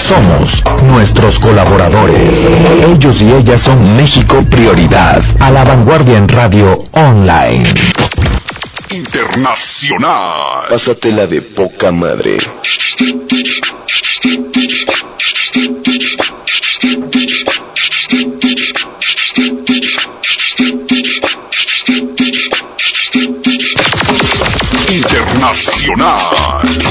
Somos nuestros colaboradores. Ellos y ellas son México Prioridad. A la vanguardia en radio online. Internacional. Pásatela de poca madre. Internacional.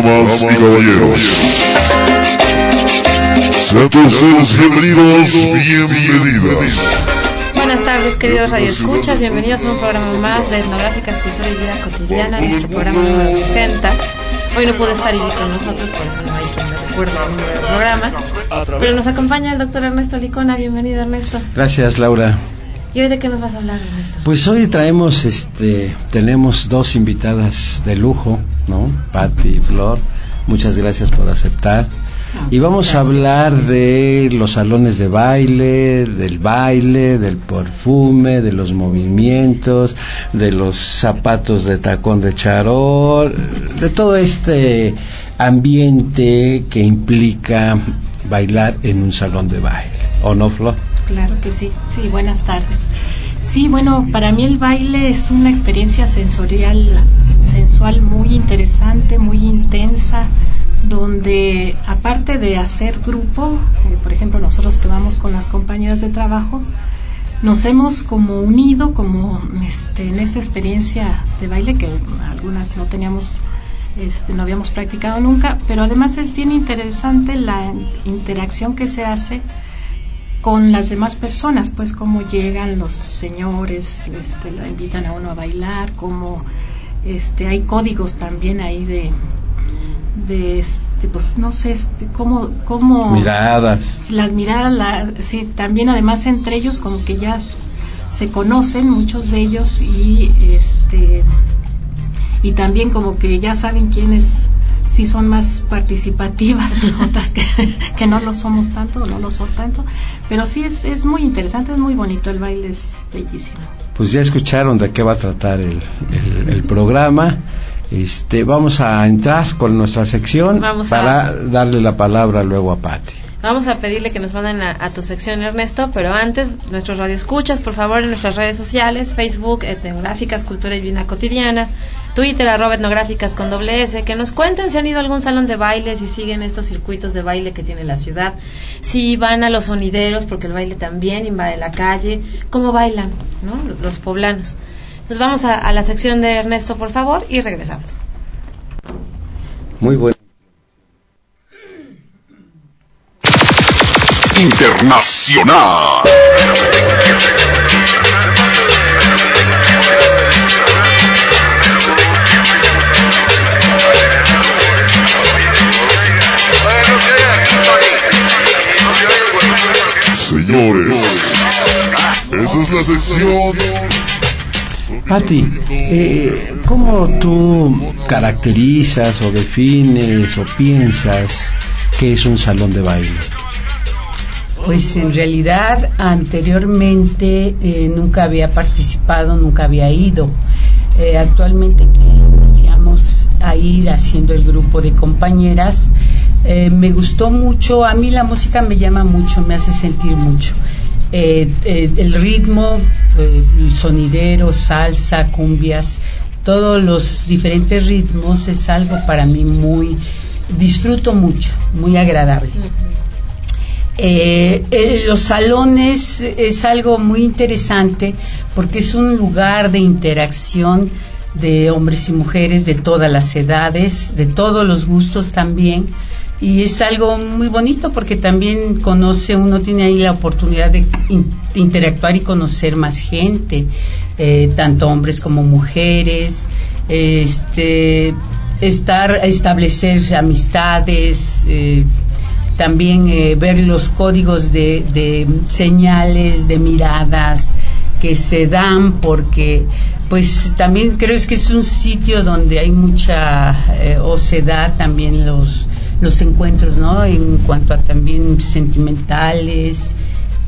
Damas y caballeros, sean todos ustedes bienvenidos, bienvenidas. Buenas tardes, queridos radioescuchas. Bienvenidos a un programa más de Etnográficas, Cultura y Vida Cotidiana, nuestro programa número 60. Hoy no pude estar Ivy con nosotros, por eso no hay quien me recuerde el número del programa. Pero nos acompaña el doctor Ernesto Licona. Bienvenido, Ernesto. Gracias, Laura. ¿Y hoy de qué nos vas a hablar, Ernesto? Pues hoy traemos, este, tenemos dos invitadas de lujo, ¿no? Patti y Flor. Muchas gracias por aceptar. Y vamos a hablar de los salones de baile, del baile, del perfume, de los movimientos, de los zapatos de tacón de charol, de todo este ambiente que implica bailar en un salón de baile. ¿O no, Flor? Claro que sí, sí, buenas tardes. Sí, bueno, para mí el baile es una experiencia sensorial, sensual muy interesante, muy intensa, donde aparte de hacer grupo, eh, por ejemplo nosotros que vamos con las compañeras de trabajo, nos hemos como unido como este, en esa experiencia de baile que algunas no teníamos este, no habíamos practicado nunca, pero además es bien interesante la interacción que se hace con las demás personas, pues cómo llegan los señores, este, la invitan a uno a bailar, cómo este, hay códigos también ahí de, de este, pues no sé, este, cómo, cómo Miradas. las miradas, la, sí, también además entre ellos como que ya se conocen muchos de ellos y este y también como que ya saben quiénes sí son más participativas, otras que, que no lo somos tanto no lo son tanto, pero sí es, es muy interesante, es muy bonito, el baile es bellísimo. Pues ya escucharon de qué va a tratar el, el- el programa. Este, vamos a entrar con nuestra sección Vamos a- para darle la palabra luego a Patti. Vamos a pedirle que nos manden a, a tu sección, Ernesto, pero antes, nuestros radioescuchas, por favor, en nuestras redes sociales, Facebook, Etnográficas, Cultura y Vida Cotidiana, Twitter, arroba etnográficas con doble S, que nos cuenten si han ido a algún salón de baile, si siguen estos circuitos de baile que tiene la ciudad, si van a los sonideros, porque el baile también invade la calle, cómo bailan, ¿no? Los poblanos. Nos vamos a, a la sección de Ernesto, por favor, y regresamos. Muy bueno. Internacional. Señores, esa es la sección. Patti, eh, ¿cómo tú caracterizas o defines o piensas que es un salón de baile? Pues en realidad anteriormente eh, nunca había participado, nunca había ido. Eh, actualmente que iniciamos a ir haciendo el grupo de compañeras, eh, me gustó mucho, a mí la música me llama mucho, me hace sentir mucho. Eh, eh, el ritmo, eh, el sonidero, salsa, cumbias, todos los diferentes ritmos es algo para mí muy, disfruto mucho, muy agradable. Eh, eh, los salones es algo muy interesante porque es un lugar de interacción de hombres y mujeres de todas las edades, de todos los gustos también. Y es algo muy bonito porque también conoce, uno tiene ahí la oportunidad de interactuar y conocer más gente, eh, tanto hombres como mujeres, este, estar, establecer amistades, eh, también eh, ver los códigos de, de señales, de miradas que se dan porque pues también creo que es un sitio donde hay mucha o se da también los los encuentros no en cuanto a también sentimentales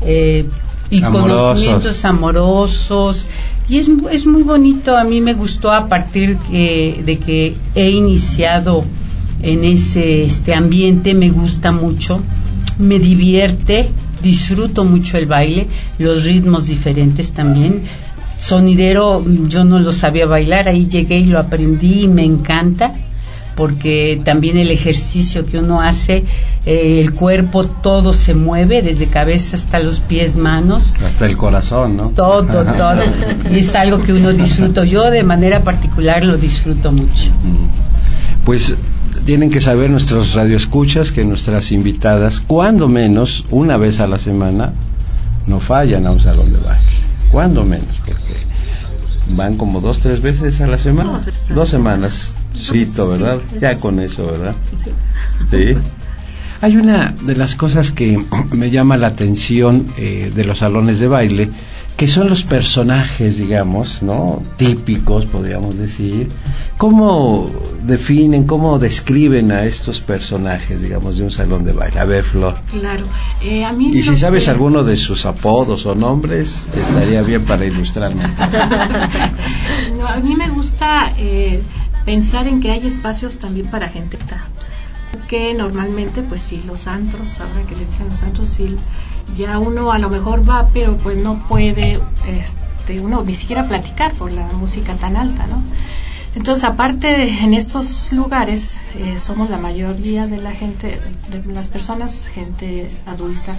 eh, y conocimientos amorosos. Y es, es muy bonito a mí me gustó a partir de que he iniciado en ese este ambiente me gusta mucho me divierte disfruto mucho el baile los ritmos diferentes también. Sonidero yo no lo sabía bailar, ahí llegué y lo aprendí y me encanta porque también el ejercicio que uno hace, eh, el cuerpo todo se mueve, desde cabeza hasta los pies, manos. Hasta el corazón, ¿no? Todo, todo. y es algo que uno disfruta. Yo de manera particular lo disfruto mucho. Pues tienen que saber nuestros radioescuchas que nuestras invitadas, cuando menos, una vez a la semana, no fallan a un salón de baile. Cuando menos, porque van como dos, tres veces a la semana. Dos, semanas, cito, ¿verdad? Ya con eso, ¿verdad? Sí. Hay una de las cosas que me llama la atención eh, de los salones de baile, que son los personajes, digamos, ¿no? Típicos, podríamos decir. ¿Cómo definen, cómo describen a estos personajes, digamos, de un salón de baile? A ver, Flor. Claro. Eh, a mí y si sabes alguno de sus apodos o nombres, estaría bien para ilustrarme. no, a mí me gusta eh, pensar en que hay espacios también para gente que normalmente pues sí los antros ahora que le dicen los antros sí ya uno a lo mejor va, pero pues no puede, este, uno ni siquiera platicar por la música tan alta, ¿no? Entonces, aparte en estos lugares, eh, somos la mayoría de la gente, de las personas, gente adulta.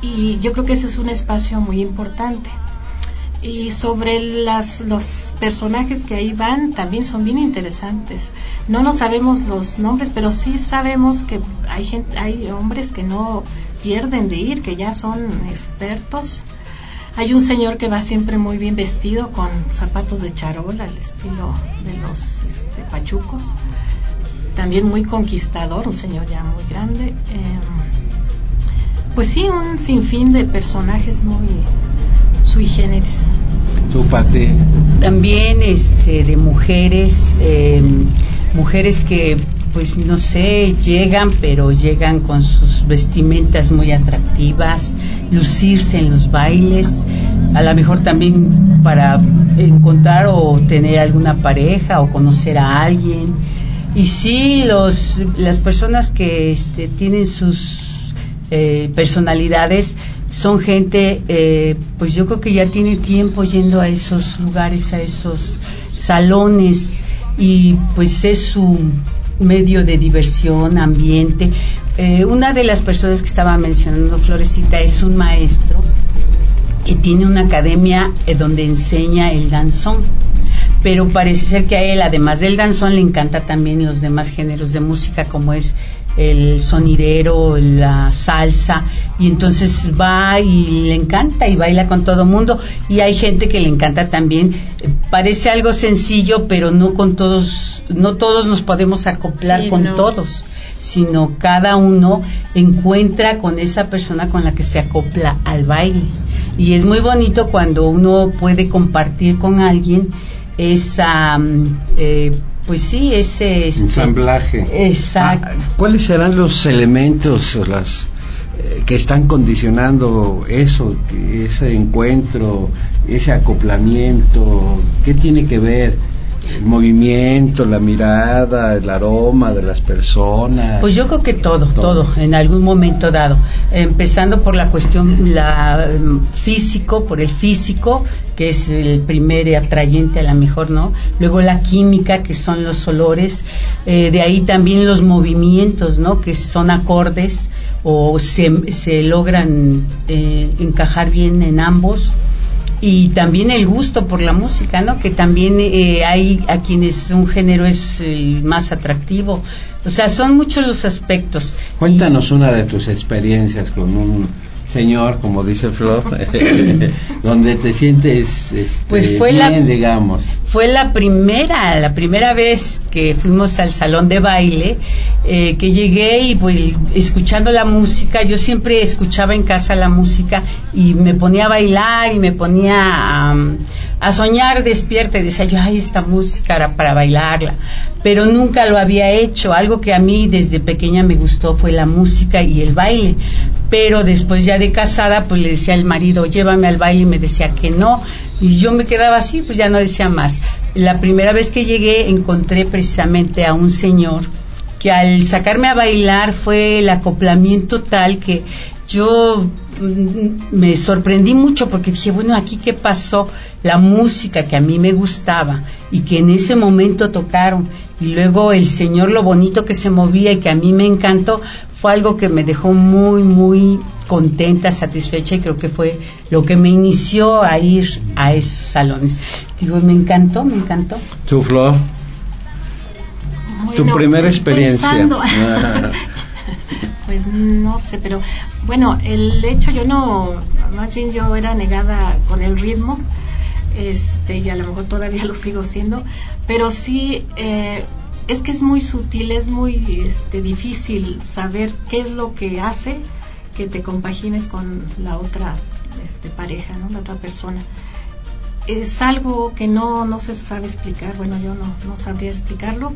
Y yo creo que ese es un espacio muy importante. Y sobre las, los personajes que ahí van, también son bien interesantes. No nos sabemos los nombres, pero sí sabemos que hay, gente, hay hombres que no pierden de ir, que ya son expertos. Hay un señor que va siempre muy bien vestido con zapatos de charola, al estilo de los este, pachucos. También muy conquistador, un señor ya muy grande. Em, pues sí, un sinfín de personajes muy sui generis. ¿Tu parte? También este, de mujeres, em, mujeres que pues no sé, llegan, pero llegan con sus vestimentas muy atractivas, lucirse en los bailes, a lo mejor también para encontrar o tener alguna pareja o conocer a alguien. Y sí, los, las personas que este, tienen sus eh, personalidades son gente, eh, pues yo creo que ya tiene tiempo yendo a esos lugares, a esos salones y pues es su medio de diversión, ambiente. Eh, una de las personas que estaba mencionando Florecita es un maestro que tiene una academia eh, donde enseña el danzón. Pero parece ser que a él, además del danzón, le encanta también los demás géneros de música, como es el sonidero, la salsa, y entonces va y le encanta y baila con todo mundo. Y hay gente que le encanta también. Parece algo sencillo, pero no con todos, no todos nos podemos acoplar con todos sino cada uno encuentra con esa persona con la que se acopla al baile. Y es muy bonito cuando uno puede compartir con alguien esa mm, eh, pues sí, ese... Este, Ensamblaje. Exacto. Ah, ¿Cuáles serán los elementos las, eh, que están condicionando eso, ese encuentro, ese acoplamiento? ¿Qué tiene que ver? El movimiento, la mirada, el aroma de las personas. Pues yo creo que todo, todo, en algún momento dado. Empezando por la cuestión la, físico, por el físico, que es el primer atrayente a la mejor, ¿no? Luego la química, que son los olores, eh, de ahí también los movimientos, ¿no? Que son acordes o se, se logran eh, encajar bien en ambos y también el gusto por la música, ¿no? Que también eh, hay a quienes un género es el más atractivo. O sea, son muchos los aspectos. Cuéntanos una de tus experiencias con un señor, como dice Flor, donde te sientes este, Pues fue bien, la- digamos. Fue la primera, la primera vez que fuimos al salón de baile, eh, que llegué y pues escuchando la música, yo siempre escuchaba en casa la música y me ponía a bailar y me ponía a, a soñar despierta y decía yo, ay, esta música era para bailarla, pero nunca lo había hecho. Algo que a mí desde pequeña me gustó fue la música y el baile, pero después ya de casada pues le decía al marido, llévame al baile y me decía que no, y yo me quedaba así, pues ya no decía más. La primera vez que llegué encontré precisamente a un señor que al sacarme a bailar fue el acoplamiento tal que yo me sorprendí mucho porque dije, bueno, aquí qué pasó, la música que a mí me gustaba y que en ese momento tocaron y luego el señor lo bonito que se movía y que a mí me encantó fue algo que me dejó muy muy contenta, satisfecha y creo que fue lo que me inició a ir a esos salones. Digo, me encantó, me encantó. Tu Flor, tu primera experiencia. pues no sé, pero bueno, el hecho yo no, más bien yo era negada con el ritmo, este, y a lo mejor todavía lo sigo siendo, pero sí, eh, es que es muy sutil, es muy este, difícil saber qué es lo que hace que te compagines con la otra este, pareja, ¿no? la otra persona. Es algo que no, no se sabe explicar, bueno, yo no, no sabría explicarlo,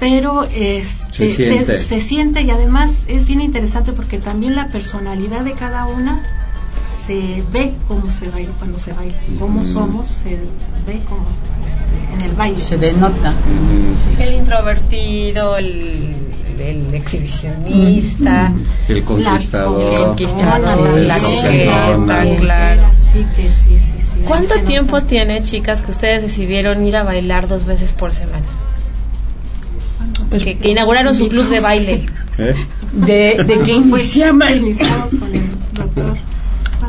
pero este, Se siente. se siente y además es bien interesante porque también la personalidad de cada una se ve cómo se baila cuando se baila, cómo Mm. somos se ve como este, en el baile. Se denota. El introvertido, el, el exhibicionista. El conquistador. el la coquetona. coqueta, claro. Sí, que sí, sí, sí. ahí ¿Cuánto nota. tiempo tiene, chicas, que ustedes decidieron ir a bailar dos veces por semana? Que, que inauguraron su club de baile. ¿Eh? De, de que Pues iniciamos, iniciamos con el doctor.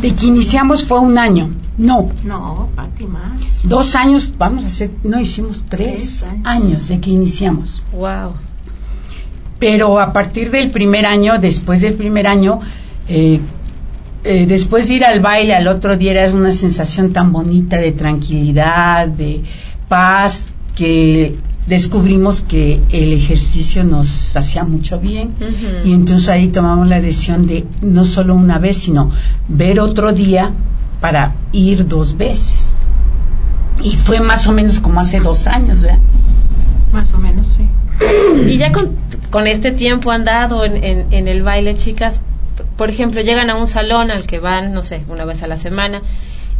de que iniciamos fue un año. No, No, Pati, más. dos años, vamos a hacer, no hicimos tres, Tres años. años de que iniciamos. Wow. Pero a partir del primer año, después del primer año, eh, eh, después de ir al baile al otro día era una sensación tan bonita de tranquilidad, de paz, que descubrimos que el ejercicio nos hacía mucho bien y entonces ahí tomamos la decisión de no solo una vez, sino ver otro día para ir dos veces. Y fue más o menos como hace dos años, ¿verdad? Más o menos, sí. Y ya con, con este tiempo andado en, en, en el baile, chicas, por ejemplo, llegan a un salón al que van, no sé, una vez a la semana,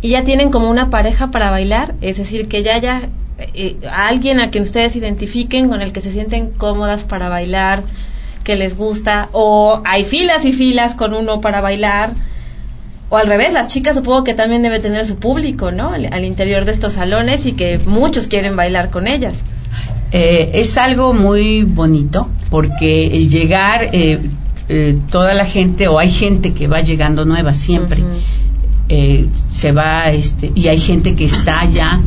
y ya tienen como una pareja para bailar, es decir, que ya haya eh, a alguien a quien ustedes identifiquen, con el que se sienten cómodas para bailar, que les gusta, o hay filas y filas con uno para bailar, o al revés, las chicas supongo que también debe tener su público, ¿no? Al, al interior de estos salones y que muchos quieren bailar con ellas. Eh, es algo muy bonito porque el llegar, eh, eh, toda la gente, o hay gente que va llegando nueva siempre, eh, se va, este, y hay gente que está ya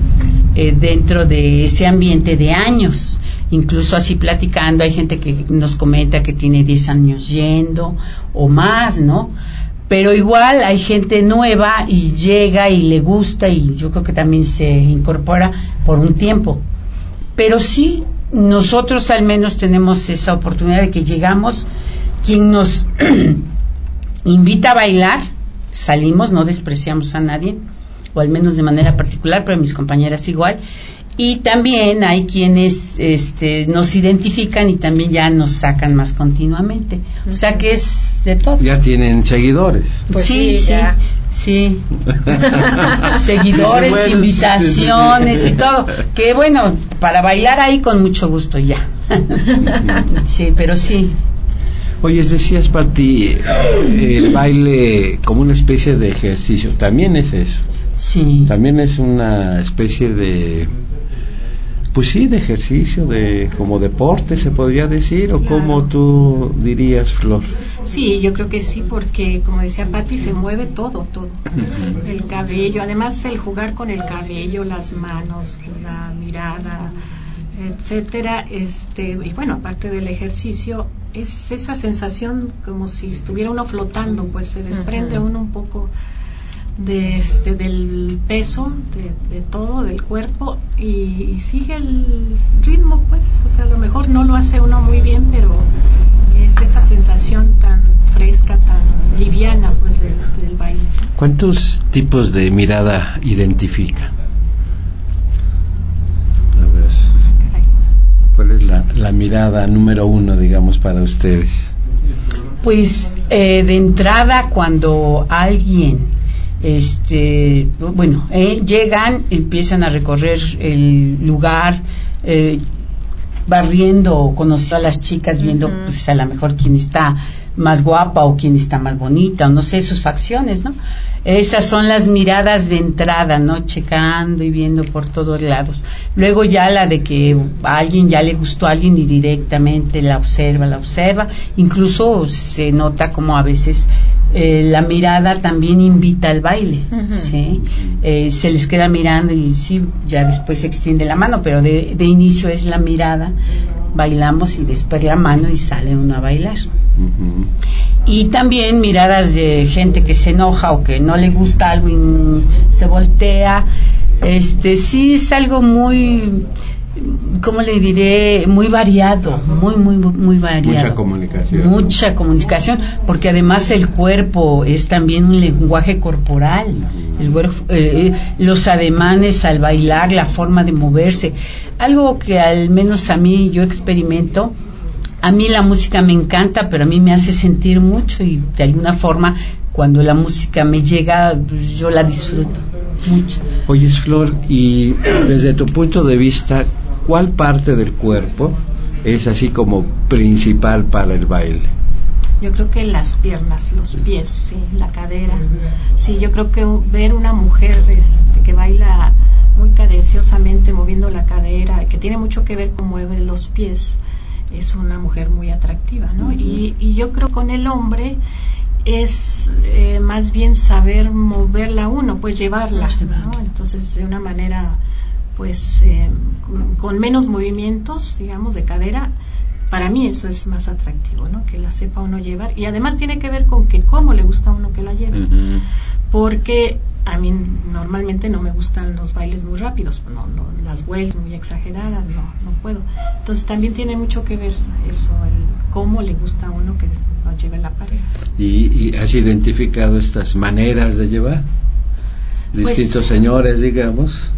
eh, dentro de ese ambiente de años. Incluso así platicando, hay gente que nos comenta que tiene 10 años yendo o más, ¿no? Pero igual hay gente nueva y llega y le gusta y yo creo que también se incorpora por un tiempo. Pero sí, nosotros al menos tenemos esa oportunidad de que llegamos, quien nos invita a bailar, salimos, no despreciamos a nadie, o al menos de manera particular, pero mis compañeras igual. Y también hay quienes este, nos identifican y también ya nos sacan más continuamente. O sea que es de todo. Ya tienen seguidores. Pues sí, sí, sí, ya. sí. Seguidores, Bueno, invitaciones sí, sí, y todo. Que bueno, para bailar ahí con mucho gusto ya. sí, pero sí. Oye, decías, Pati, el baile como una especie de ejercicio. También es eso. Sí. También es una especie de. Pues sí, de ejercicio, de como deporte se podría decir, o Claro. como tú dirías, Flor. Sí, yo creo que sí, porque como decía Patti, se mueve todo, todo. El cabello, además el jugar con el cabello, las manos, la mirada, etcétera, este, y bueno, aparte del ejercicio, es esa sensación como si estuviera uno flotando, pues se desprende uno un poco de este del peso de, todo del cuerpo y, sigue el ritmo pues o sea a lo mejor no lo hace uno muy bien pero es esa sensación tan fresca tan liviana pues del, baile ¿cuántos tipos de mirada identifica? ¿cuál es la, la mirada número uno digamos para ustedes? pues eh, de entrada cuando alguien este bueno eh, llegan empiezan a recorrer el lugar eh, barriendo conocer a las chicas viendo pues a lo mejor quién está más guapa o quién está más bonita o no sé sus facciones no esas son las miradas de entrada, ¿no? Checando y viendo por todos lados. Luego ya la de que a alguien ya le gustó a alguien y directamente la observa, la observa. Incluso se nota como a veces eh, la mirada también invita al baile, ¿sí? Eh, se les queda mirando y sí, ya después se extiende la mano, pero de, de inicio es la mirada, bailamos y después la mano y sale uno a bailar y también miradas de gente que se enoja o que no le gusta algo y se voltea. Este sí es algo muy ¿cómo le diré? Muy variado, muy, muy, muy variado. Mucha comunicación. Mucha comunicación, porque además el cuerpo es también un lenguaje corporal. El eh, los ademanes al bailar, la forma de moverse. Algo que al menos a mí yo experimento a mí la música me encanta, pero a mí me hace sentir mucho y de alguna forma cuando la música me llega, pues, yo la disfruto mucho. Oye, Flor, y desde tu punto de vista, ¿cuál parte del cuerpo es así como principal para el baile? Yo creo que las piernas, los pies, sí, la cadera. Sí, yo creo que ver una mujer este, que baila muy cadenciosamente moviendo la cadera, que tiene mucho que ver con mueve los pies, es una mujer muy atractiva, ¿no? y, yo creo con el hombre es eh, más bien saber moverla uno, pues llevarla, ¿no? Entonces, de una manera, pues, eh, con, menos movimientos, digamos, de cadera, para mí eso es más atractivo, ¿no? Que la sepa uno llevar. Y además tiene que ver con que cómo le gusta a uno que la lleve. Porque a mí normalmente no me gustan los bailes muy rápidos, no, no, las vueltas muy exageradas, no, no puedo. Entonces también tiene mucho que ver eso, el cómo le gusta a uno que lo lleve la pareja. ¿Y, has identificado estas maneras de llevar? Pues Distintos señores, digamos.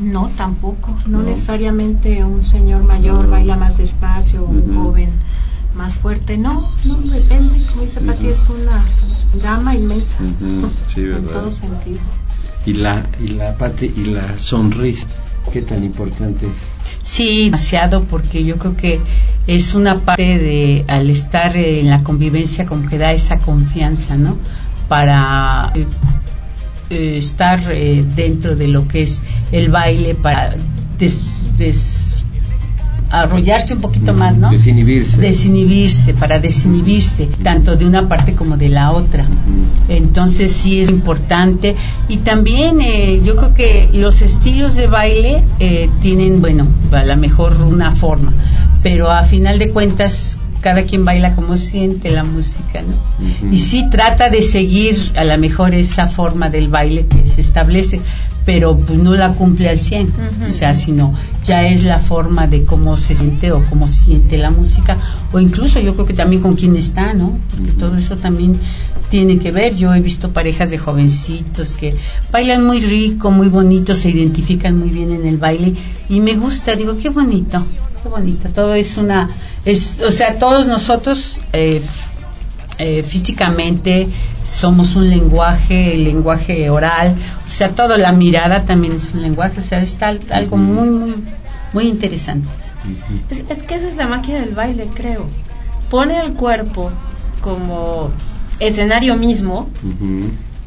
No, tampoco. No, necesariamente un señor mayor baila más despacio, o un joven más fuerte. No, no, depende. Como dice Pati, es una gama inmensa. en todo sentido. Y la, y la Pati, y la sonrisa, ¿qué tan importante es? Sí, demasiado, porque yo creo que es una parte de, al estar en la convivencia, como que da esa confianza, ¿no? Para eh, estar eh, dentro de lo que es el baile, para des, arrollarse un poquito más, ¿no? Desinhibirse. Desinhibirse, para desinhibirse, tanto de una parte como de la otra. Entonces sí es importante. Y también eh, yo creo que los estilos de baile eh, tienen, bueno, a lo mejor una forma, pero a final de cuentas cada quien baila como siente la música, ¿no? Y sí trata de seguir a lo mejor esa forma del baile que se establece, pero pues no la cumple al 100, o sea, sino ya es la forma de cómo se siente o cómo siente la música, o incluso yo creo que también con quién está, ¿no? Porque todo eso también tiene que ver. Yo he visto parejas de jovencitos que bailan muy rico, muy bonito, se identifican muy bien en el baile y me gusta, digo, qué bonito, qué bonito. Todo es una, es, o sea, todos nosotros eh, eh, físicamente somos un lenguaje, el lenguaje oral, o sea, toda la mirada también es un lenguaje, o sea, está algo muy, muy, muy interesante. Es, que esa es la máquina del baile, creo. Pone el cuerpo como escenario mismo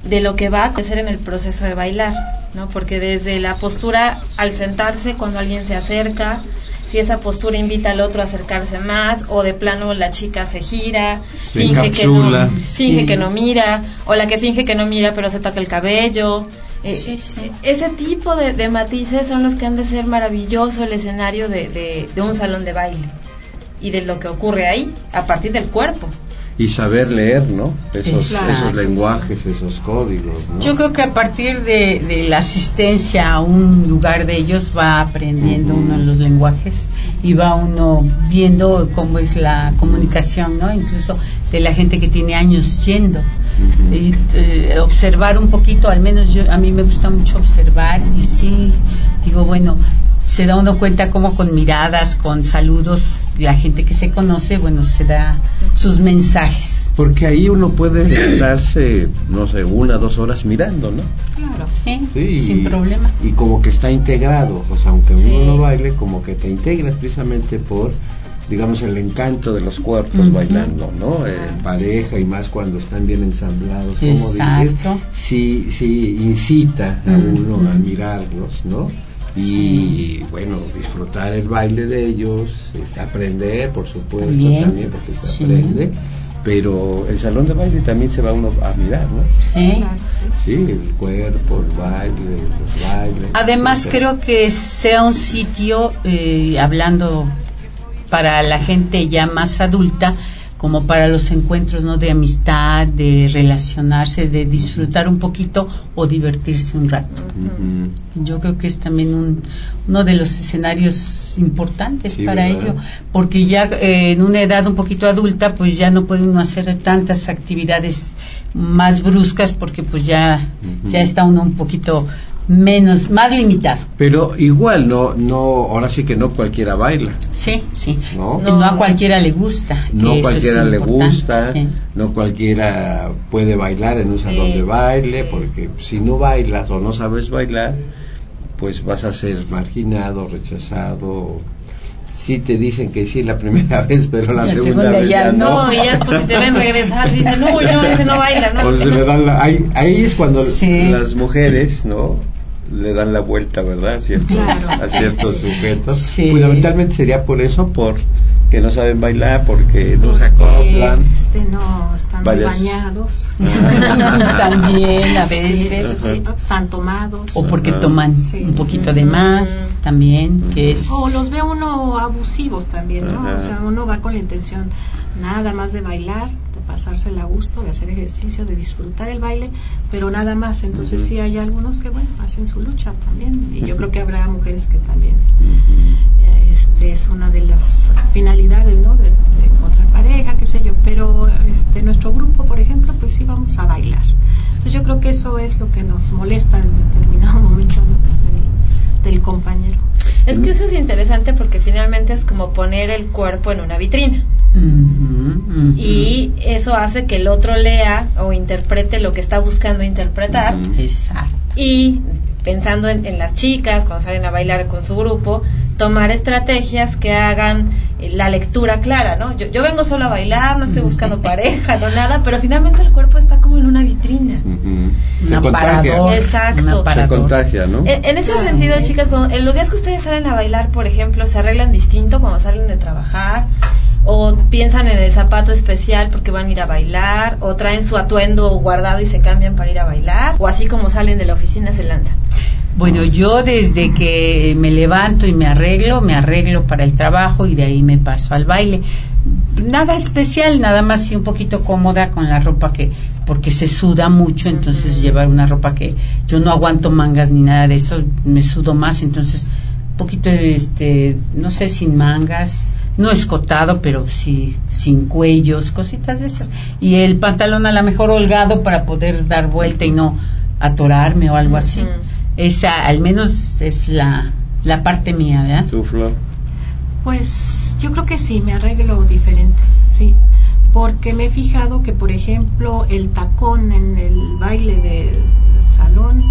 de lo que va a acontecer en el proceso de bailar. ¿no? Porque desde la postura al sentarse, cuando alguien se acerca, si esa postura invita al otro a acercarse más, o de plano la chica se gira, finge, que no, finge que no mira, o la que finge que no mira pero se toca el cabello. Eh, ese tipo de, matices son los que han de ser maravilloso el escenario de un salón de baile y de lo que ocurre ahí a partir del cuerpo y saber leer, ¿no? Esos, esos lenguajes, esos códigos, ¿no? Yo creo que a partir de, la asistencia a un lugar de ellos va aprendiendo uno los lenguajes y va uno viendo cómo es la comunicación, ¿no? Incluso de la gente que tiene años yendo. y, eh, observar un poquito, al menos yo a mí me gusta mucho observar y sí digo, bueno, se da uno cuenta como con miradas, con saludos, la gente que se conoce, bueno, se da sus mensajes. Porque ahí uno puede estarse, no sé, una, dos horas mirando, ¿no? Claro, sí, sin problema. Y como que está integrado, o sea, aunque uno no baile, como que te integras precisamente por digamos el encanto de los cuerpos bailando, ¿no? En pareja y más cuando están bien ensamblados, como dices, sí, sí incita a uno a mirarlos, ¿no? Y bueno, disfrutar el baile de ellos, este, aprender, por supuesto, también, porque se aprende, pero el salón de baile también se va uno a mirar, ¿no? Sí. Sí, el cuerpo, el baile, los bailes. Además, creo que sea un sitio, eh, hablando para la gente ya más adulta, como para los encuentros no de amistad de relacionarse de disfrutar un poquito o divertirse un rato. Yo creo que es también un, uno de los escenarios importantes para ello porque ya eh, en una edad un poquito adulta pues ya no puede uno hacer tantas actividades más bruscas porque pues ya ya está uno un poquito menos, más limitado. Pero igual, no, no, ahora sí que no cualquiera baila. Sí, sí. No, a cualquiera le gusta. No cualquiera le gusta, no cualquiera puede bailar en un salón de baile, porque si no bailas o no sabes bailar, pues vas a ser marginado, rechazado. Sí te dicen que sí la primera vez, pero la, segunda, vez ya, no. No, y ya después te ven regresar, dicen, no, no, ese no baila, ¿no? Pues le dan ahí, ahí es cuando las mujeres, ¿no? Le dan la vuelta, ¿verdad? a ciertos sujetos. Fundamentalmente sería por eso, por que no saben bailar, porque no se acoplan. Este, no están bañados. también a veces. están tomados. O porque toman un poquito de más, también, que es... O los ve uno abusivos también, ¿no? O sea, uno va con la intención nada más de bailar, pasársela a gusto, de hacer ejercicio, de disfrutar el baile, pero nada más. Entonces sí hay algunos que, bueno, hacen su lucha también. Y yo creo que habrá mujeres que también. Este es una de las finalidades, ¿no? De, encontrar pareja, qué sé yo. Pero este, nuestro grupo, por ejemplo, pues sí vamos a bailar. Entonces yo creo que eso es lo que nos molesta en determinado momento del compañero. Es que eso es interesante porque finalmente es como poner el cuerpo en una vitrina. Y eso hace que el otro lea o interprete lo que está buscando interpretar. Exacto. Y pensando en, las chicas, cuando salen a bailar con su grupo, tomar estrategias que hagan eh, la lectura clara, ¿no? Yo, vengo solo a bailar, no estoy buscando pareja, no nada, pero finalmente el cuerpo está como en una vitrina. Se contagia. Exacto. Se contagia, ¿no? En, ese sentido, chicas, en los días que ustedes salen a bailar, por ejemplo, ¿se arreglan distinto cuando salen de trabajar? o piensan en el zapato especial porque van a ir a bailar, o traen su atuendo guardado y se cambian para ir a bailar, o así como salen de la oficina se lanzan. Bueno, yo desde que me levanto y me arreglo, me arreglo para el trabajo y de ahí me paso al baile. Nada especial, nada más y un poquito cómoda con la ropa que, porque se suda mucho, entonces llevar una ropa que yo no aguanto mangas ni nada de eso, me sudo más, entonces un poquito, este, no sé, sin mangas, no escotado, pero sí sin cuellos, cositas de esas. Y el pantalón a lo mejor holgado para poder dar vuelta y no atorarme o algo así. Esa al menos es la, la parte mía, ¿verdad? Suflo. Pues yo creo que sí, me arreglo diferente, sí. Porque me he fijado que, por ejemplo, el tacón en el baile de salón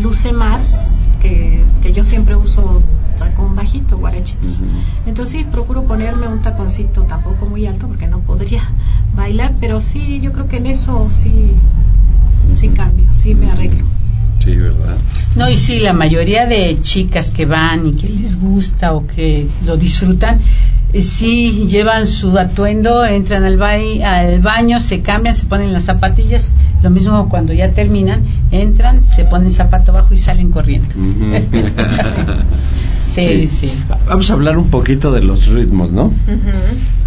luce más que, que yo siempre uso tacón bajito, guarachitos. Entonces sí, procuro ponerme un taconcito tampoco muy alto porque no podría bailar, pero sí, yo creo que en eso sí, sí cambio, sí me arreglo. Sí, ¿verdad? No, y sí, la mayoría de chicas que van y que les gusta o que lo disfrutan, eh, sí llevan su atuendo, entran al, bai- al baño, se cambian, se ponen las zapatillas, lo mismo cuando ya terminan, entran, se ponen zapato abajo y salen corriendo. sí, sí. Vamos a hablar un poquito de los ritmos, ¿no?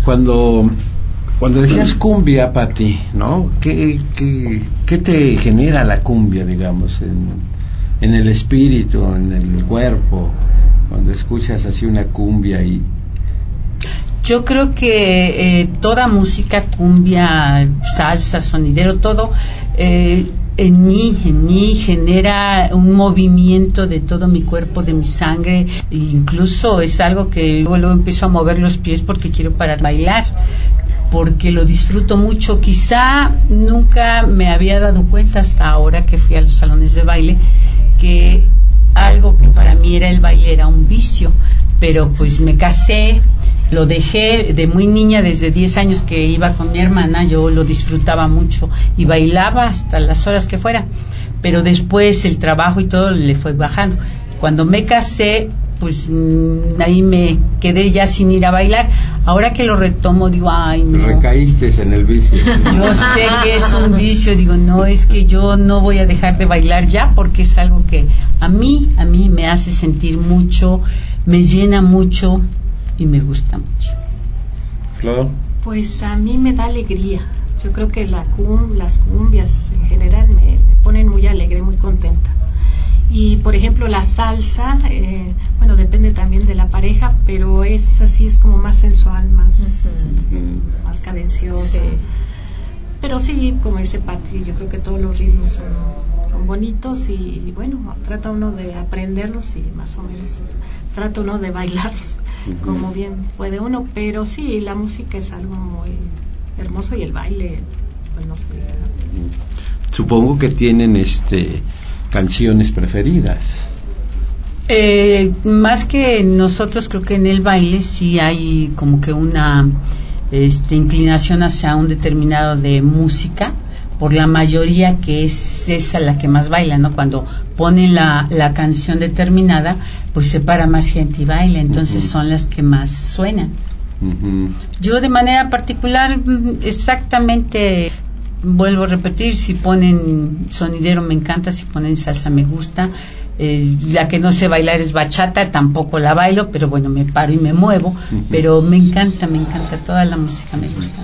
Cuando cuando decías cumbia, Pati, ¿no? ¿Qué, qué, qué te genera la cumbia, digamos, en, en el espíritu, en el cuerpo? Cuando escuchas así una cumbia y... Yo creo que eh, toda música, cumbia, salsa, sonidero, todo, eh, en mí, en mí genera un movimiento de todo mi cuerpo, de mi sangre, e incluso es algo que luego, luego empiezo a mover los pies porque quiero parar bailar, porque lo disfruto mucho. Quizá nunca me había dado cuenta hasta ahora que fui a los salones de baile que algo que para mí era el baile era un vicio, pero pues me casé, lo dejé de muy niña, desde 10 años que iba con mi hermana, yo lo disfrutaba mucho y bailaba hasta las horas que fuera, pero después el trabajo y todo le fue bajando. Cuando me casé, pues mm, ahí me quedé ya sin ir a bailar. Ahora que lo retomo, digo, ay, no. Recaíste en el vicio. Yo sé que es un vicio, digo, no, es que yo no voy a dejar de bailar ya porque es algo que a mí, a mí me hace sentir mucho, me llena mucho y me gusta mucho. Flor. Pues a mí me da alegría. Yo creo que la cum- las cumbias en general me, me ponen muy alegre, muy contenta. Y por ejemplo la salsa, eh, bueno, depende también de la pareja, pero es así, es como más sensual, más, este, más cadenciosa. Pero sí, como dice Pati, yo creo que todos los ritmos son, son bonitos y, y bueno, trata uno de aprenderlos y más o menos trata uno de bailarlos como bien puede uno, pero sí, la música es algo muy hermoso y el baile, pues no se diga. Supongo que tienen este canciones preferidas. Eh, más que nosotros, creo que en el baile sí hay como que una este, inclinación hacia un determinado de música, por la mayoría que es esa la que más baila, ¿no? Cuando ponen la, la canción determinada, pues se para más gente y baila, entonces son las que más suenan. Yo de manera particular, mm, exactamente, vuelvo a repetir, si ponen sonidero me encanta, si ponen salsa me gusta, eh, la que no sé bailar es bachata, tampoco la bailo, pero bueno, me paro y me muevo, pero me encanta, me encanta, toda la música me gusta.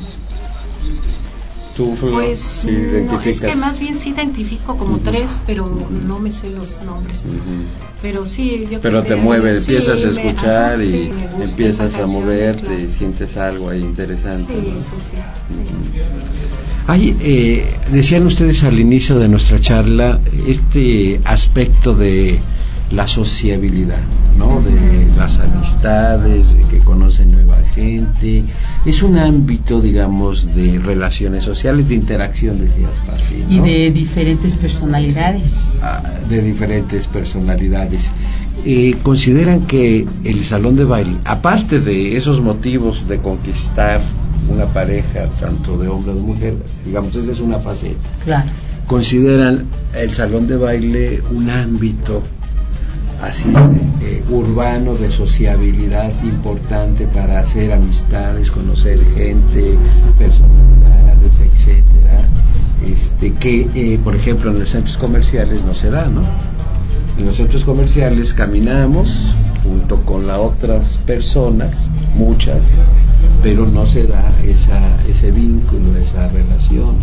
¿Tú, Flor, Pues si no, es identificas? que más bien sí identifico como tres, pero no me sé los nombres. Ujú. Pero sí, yo Pero te mueve, sí, empiezas a me- escuchar ajá, y sí, me empiezas a canción, moverte claro. y sientes algo ahí interesante. Sí, ¿no? sí, sí. Hay, eh, decían ustedes al inicio de nuestra charla este aspecto de la sociabilidad, ¿no? De las amistades, de que conocen nueva gente. Es un ámbito, digamos, de relaciones sociales, de interacción, decías, Pati, Y ¿no? de diferentes personalidades. Ah, de diferentes personalidades. Eh, consideran que el salón de baile, aparte de esos motivos de conquistar una pareja, tanto de hombre o de mujer, digamos, esa es una faceta, Claro. consideran el salón de baile un ámbito así eh, urbano de sociabilidad importante para hacer amistades, conocer gente, personalidades, etcétera, este que eh, por ejemplo en los centros comerciales no se da, ¿no? En los centros comerciales caminamos junto con las otras personas, muchas, pero no se da esa, ese vínculo, esa relación.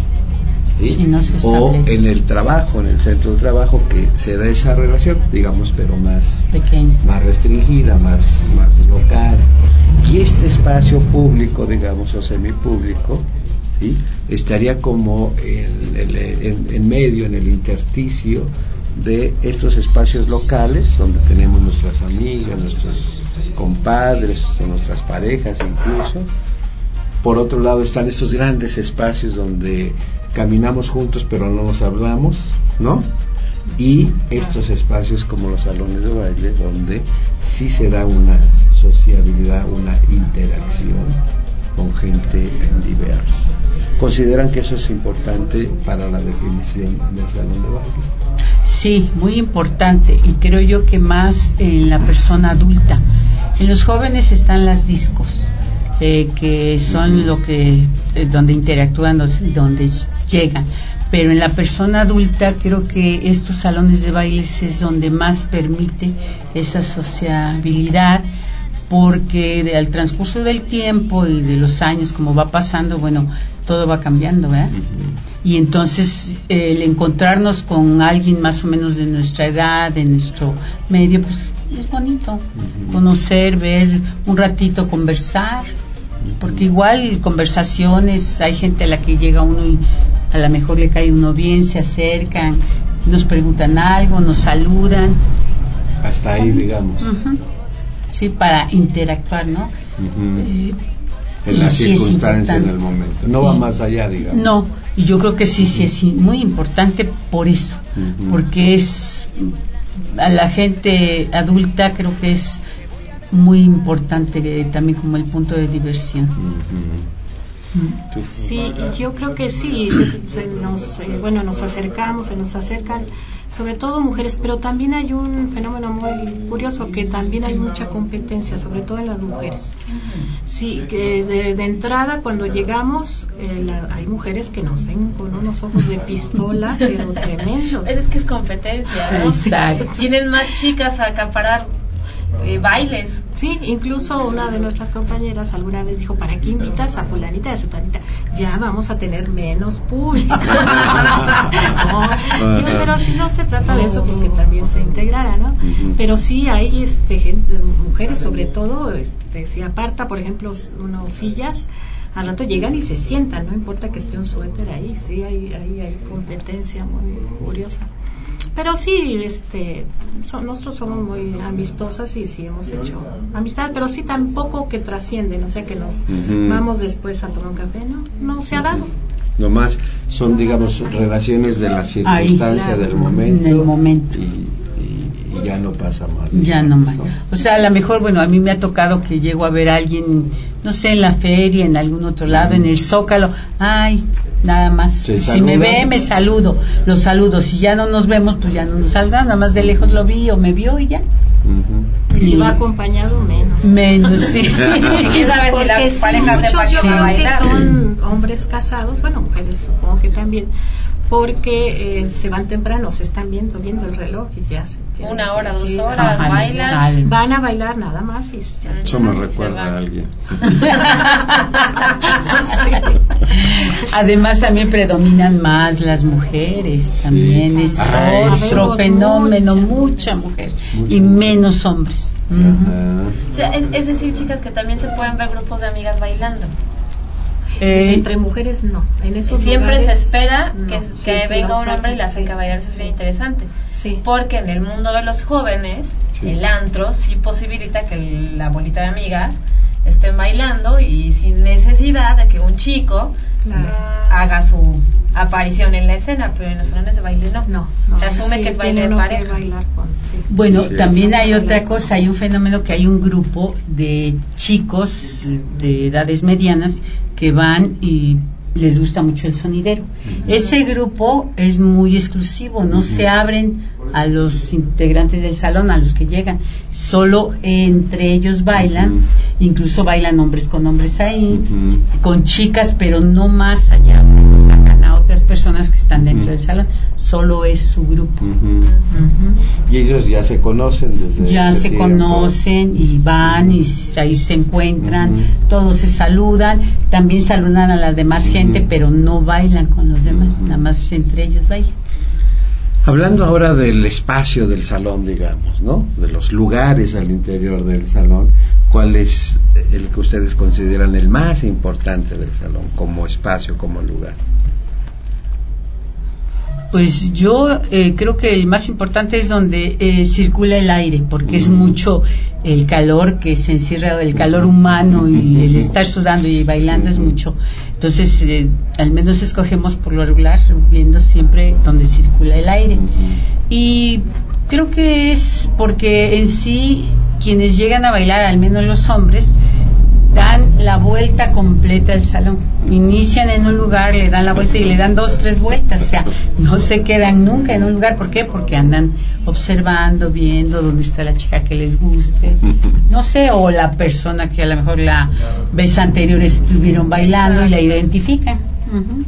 ¿Sí? Sí, no se o en el trabajo, en el centro de trabajo, que se da esa relación, digamos, pero más, Pequeño. más restringida, más, más local. Y este espacio público, digamos, o semipúblico, ¿sí? estaría como en, el- en- en medio, en el intersticio de estos espacios locales, donde tenemos nuestras amigas, nuestros compadres, o nuestras parejas incluso. Por otro lado están estos grandes espacios donde caminamos juntos pero no nos hablamos, ¿no? Y estos espacios como los salones de baile donde sí se da una sociabilidad, una interacción con gente diversa. ¿Consideran que eso es importante para la definición del salón de baile? Sí, muy importante y creo yo que más en la persona adulta. En los jóvenes están las discos, eh, que son lo que eh, donde interactúan, donde llegan. Pero en la persona adulta creo que estos salones de bailes es donde más permite esa sociabilidad porque al transcurso del tiempo y de los años, como va pasando, bueno, todo va cambiando, ¿verdad? Y entonces el encontrarnos con alguien más o menos de nuestra edad, de nuestro medio, pues es bonito. Conocer, ver un ratito, conversar, porque igual conversaciones, hay gente a la que llega uno y a lo mejor le cae uno bien, se acercan, nos preguntan algo, nos saludan. Hasta ahí, digamos sí, para interactuar, ¿no? Eh, en la circunstancia, en el momento. No va más allá, digamos. No, y yo creo que sí, sí es muy importante por eso, porque es a la gente adulta creo que es muy importante también como el punto de diversión. Sí, yo creo que sí, nos, eh, bueno, nos acercamos, se nos acercan sobre todo mujeres, pero también hay un fenómeno muy curioso que también hay mucha competencia, sobre todo en las mujeres. Sí, que de, entrada cuando llegamos eh, hay mujeres que nos ven con unos ojos de pistola, pero tremendos. Es que es competencia, ¿no? Exacto. Tienen más chicas a acaparar eh, bailes. Sí, incluso una de nuestras compañeras alguna vez dijo, ¿para qué invitas a fulanita y a sutanita? Ya vamos a tener menos público. pero si no se trata de eso, pues que también se integrara, ¿no? Pero sí hay este, gente, mujeres sobre todo, este, si aparta, por ejemplo, unos sillas, al rato llegan y se sientan, no importa que esté un suéter ahí, sí, hay, hay, hay competencia muy curiosa. Pero sí, este, nosotros somos muy amistosas y sí hemos hecho amistad, pero sí tampoco que trascienden, o sea que nos vamos después a tomar un café, ¿no? No se ha dado. Nomás son, digamos, relaciones de la circunstancia del momento. el momento. Y, ya no pasa más. Ya no más. O sea, a lo mejor, bueno, a mí me ha tocado que llego a ver a alguien, no sé, en la feria, en algún otro lado, en el Zócalo. Ay, nada más. Si me ve, me saludo, lo saludo. Si ya no nos vemos, pues ya no nos salga, nada más de lejos lo vi o me vio y ya. Y si va acompañado, menos. Menos, sí. ¿Quién sabe si las parejas de que son hombres casados, bueno, mujeres supongo que también, porque eh, se van temprano, se están viendo, viendo el reloj y ya se Una hora, dos horas, bailan. Van a bailar nada más y ya Eso me recuerda a alguien. Además también predominan más las mujeres, también es otro fenómeno, mucha. mujer. Y menos hombres. es decir, chicas, que también se pueden ver grupos de amigas bailando. Eh, Entre mujeres no. En esos siempre se espera que, venga un hombre y la saque a bailar, eso sería interesante. Porque en el mundo de los jóvenes, el antro sí posibilita que la bolita de amigas estén bailando y sin necesidad de que un chico haga su aparición en la escena, pero en los salones de baile no. No, se asume que es baile de pareja. bueno, también hay otra cosa, hay un fenómeno que hay un grupo de chicos de edades medianas que van y les gusta mucho el sonidero. Ese grupo es muy exclusivo, no se abren a los integrantes del salón, a los que llegan, solo entre ellos bailan, incluso bailan hombres con hombres ahí, con chicas, pero no más allá. Otras personas que están dentro del salón, solo es su grupo. Y ellos ya se conocen desde Ya se conocen y van y ahí se encuentran, todos se saludan, también saludan a la demás gente, pero no bailan con los demás, nada más entre ellos bailan. Hablando ahora del espacio del salón, digamos, ¿no? De los lugares al interior del salón, ¿cuál es el que ustedes consideran el más importante del salón como espacio, como lugar? Pues yo eh, creo que el más importante es donde eh, circula el aire, porque es mucho el calor que se encierra, el calor humano y el estar sudando y bailando es mucho. Entonces, eh, al menos escogemos por lo regular, viendo siempre donde circula el aire. Y creo que es porque en sí quienes llegan a bailar, al menos los hombres, dan la vuelta completa al salón. Inician en un lugar, le dan la vuelta y le dan dos, tres vueltas. O sea, no se quedan nunca en un lugar. ¿Por qué? Porque andan observando, viendo dónde está la chica que les guste. No sé, o la persona que a lo mejor la vez anterior estuvieron bailando y la identifican. Ujú.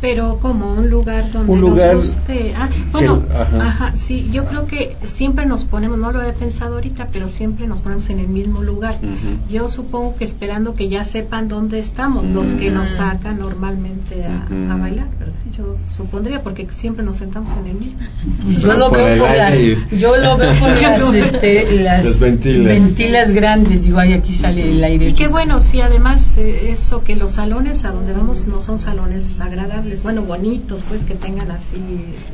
Pero como un lugar donde Un lugar nos guste. Ah, bueno, ajá. ajá. sí, yo creo que siempre nos ponemos, no lo había pensado ahorita, pero siempre nos ponemos en el mismo lugar. Yo supongo que esperando que ya sepan dónde estamos, los que nos sacan normalmente a, a bailar, ¿verdad? Yo supondría, porque siempre nos sentamos en el mismo. Yo lo Por veo por las, yo lo veo por las, este, las Las ventilas. ventilas grandes. Digo, ay, aquí sale el aire. Y qué bueno, sí, además eh, eso que los salones a donde vamos no son salones agradables, bueno, bonitos, pues que tengan así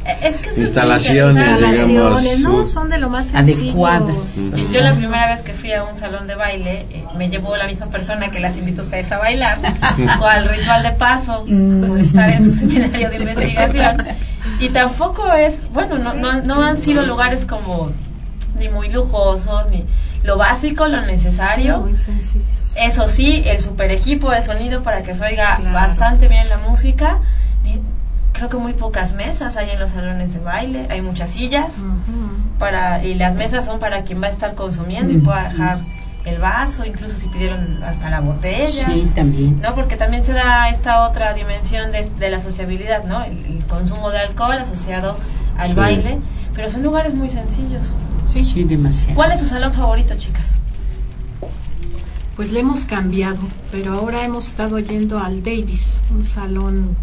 Eh, Es que Instalaciones, interesante. digamos, instalaciones, no, son de lo más sencillo. Adecuadas. Yo la primera vez que fui a un salón de baile, eh, me llevó la misma persona que las invito a ustedes a bailar, cual ritual de paso, Mm. pues estar en su seminario de investigación. Y tampoco es, bueno, no, no, no han sido lugares como ni muy lujosos, ni lo básico, lo necesario. Muy. Eso sí, el super equipo de sonido para que se oiga Claro. bastante bien la música. Y creo que muy pocas mesas hay en los salones de baile, hay muchas sillas para y las mesas son para quien va a estar consumiendo y pueda dejar el vaso, incluso si pidieron hasta la botella. Sí, también. ¿no? Porque también se da esta otra dimensión de, de la sociabilidad, ¿no? El, el consumo de alcohol asociado al Sí. baile, pero son lugares muy sencillos. Sí, demasiado. ¿Cuál es su salón favorito, chicas? Pues le hemos cambiado, pero ahora hemos estado yendo al Davis, un salón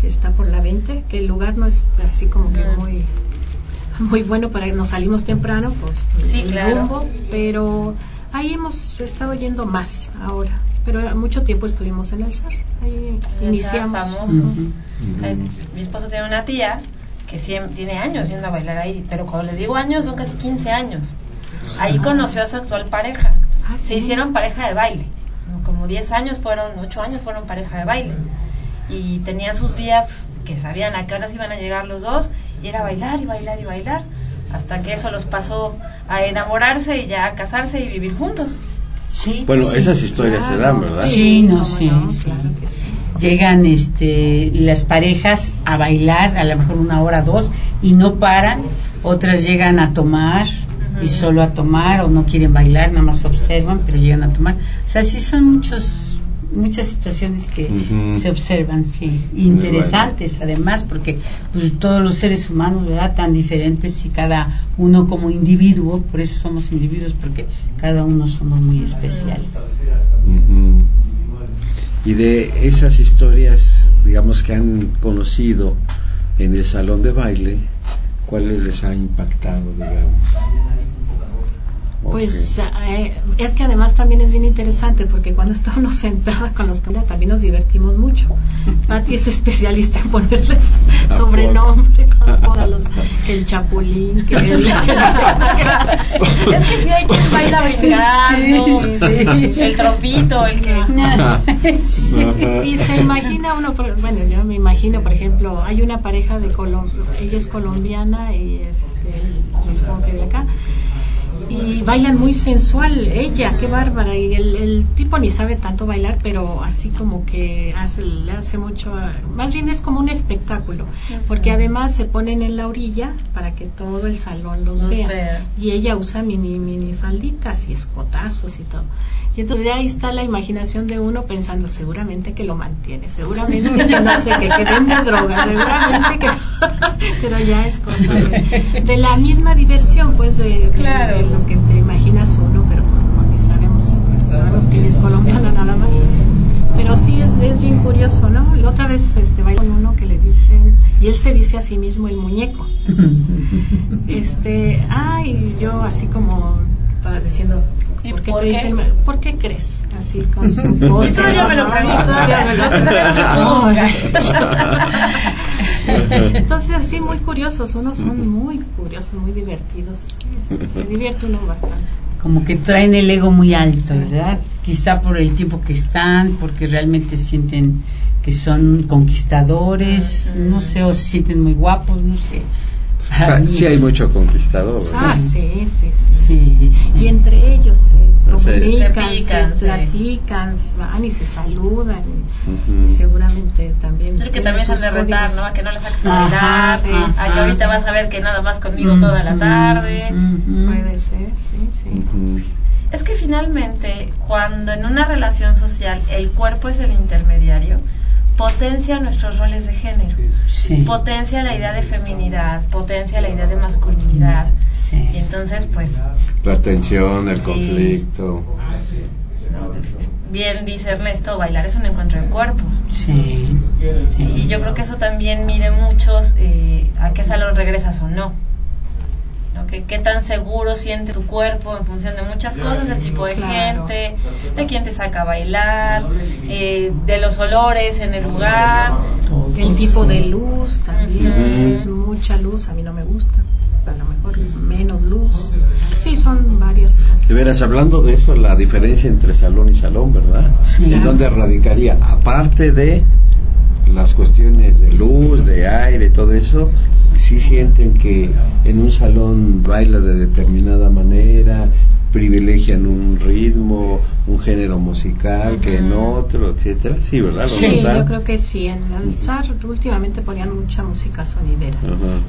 que está por la 20, que el lugar no es así como que muy muy bueno para nos salimos temprano, pues Sí, el claro. rumbo, pero ahí hemos estado yendo más ahora, pero mucho tiempo estuvimos en el SAR, ahí El iniciamos. Famoso. Eh, mi esposo tiene una tía que tiene años yendo a bailar ahí, pero cuando les digo años son casi 15 años. Ahí conoció a su actual pareja. Ah, Se hicieron pareja de baile. Como 10 años fueron, 8 años fueron pareja de baile. Y tenían sus días que sabían a qué horas iban a llegar los dos y era bailar y bailar y bailar. Hasta que eso los pasó a enamorarse y ya a casarse y vivir juntos. Sí, Bueno, sí. esas historias se dan, ¿verdad? Sí, no sí. claro que sí. Llegan este, las parejas a bailar, a lo mejor una hora, dos, y no paran. Otras llegan a tomar y solo a tomar, o no quieren bailar, nada más observan, pero llegan a tomar. O sea, sí son muchos, muchas situaciones que se observan, sí. Interesantes, además, porque pues, todos los seres humanos, ¿verdad?, tan diferentes y cada uno como individuo, por eso somos individuos, porque cada uno somos muy especiales. Y de esas historias, digamos, que han conocido en el salón de baile, ¿cuáles les ha impactado, digamos? Pues eh, es que además también es bien interesante porque cuando estábamos sentadas con los colegas también nos divertimos mucho. Patti es especialista en ponerles sobrenombre, a los- que el chapulín, que el... es que sí hay quien baila brincando, Sí, sí. el tropito, el que... Y se imagina uno, por- bueno, yo me imagino, por ejemplo, hay una pareja de Colombia, ella es colombiana y este, yo supongo que de acá, y bailan muy sensual, ella, qué bárbara, y el, el tipo ni sabe tanto bailar, pero así como que hace, le hace mucho, más bien es como un espectáculo, porque además se ponen en la orilla para que todo el salón los, Los vea. vea. y ella usa mini mini falditas y escotazos y todo. Y entonces ya ahí está la imaginación de uno pensando seguramente que lo mantiene, seguramente que no sé, que, que vende droga, seguramente que... Pero ya es cosa de, de la misma diversión, pues, de, de- Claro. De lo que te imaginas uno, pero ni sabemos, sabemos que es colombiana nada más. Pero sí es, es bien curioso, ¿no? La otra vez este, bailó con uno que le dicen, y él se dice a sí mismo el muñeco. Este, ay, yo así como estaba diciendo, ¿Y ¿por qué por te qué? dicen, ¿por qué crees? Así con su voz. Todavía me lo pregunto. Todavía me lo pregunto. Entonces, así muy curiosos, unos son muy curiosos, muy divertidos. Se divierte uno bastante. como que traen el ego muy alto, ¿verdad? Quizá por el tiempo que están, porque realmente sienten que son conquistadores, no sé, o se sienten muy guapos, no sé. Ah, sí hay mucho conquistador. ¿verdad? Ah, sí, sí, sí. Sí, Y entre ellos se Sí. comunican, Se se, pican, sí. platican, van y se saludan. y- Ujú. y seguramente también. Creo que también se han de retar. ¿no? A que no les saques bailar, sí, a que sí. ahorita vas a ver que nada más conmigo toda la tarde. Ujú. Puede ser, sí, sí. Es que finalmente, cuando en una relación social el cuerpo es el intermediario, potencia nuestros roles de género, Sí. potencia la idea de feminidad, potencia la idea de masculinidad. Sí. Y entonces, pues, La tensión, el Sí. conflicto. bien dice Ernesto, bailar es un encuentro de cuerpos. Sí. sí. Y yo creo que eso también mide muchos eh, a qué salón regresas o no. ¿No? Que, qué tan seguro siente tu cuerpo en función de muchas cosas, del tipo de Claro. gente, de quién te saca a bailar, eh, de los olores en el lugar. El tipo de luz también, es mucha luz, a mí no me gusta, a lo mejor menos luz. Sí, son varias cosas. De veras, hablando de eso, la diferencia entre salón y salón, ¿verdad? Sí. ¿En dónde radicaría? Aparte de las cuestiones de luz, de aire, todo eso, sí sienten que en un salón baila de determinada manera, privilegian un ritmo, un género musical que en otro, etcétera. Sí, ¿verdad? ¿Lo Sí, yo creo que sí. En Alzar últimamente ponían mucha música sonidera.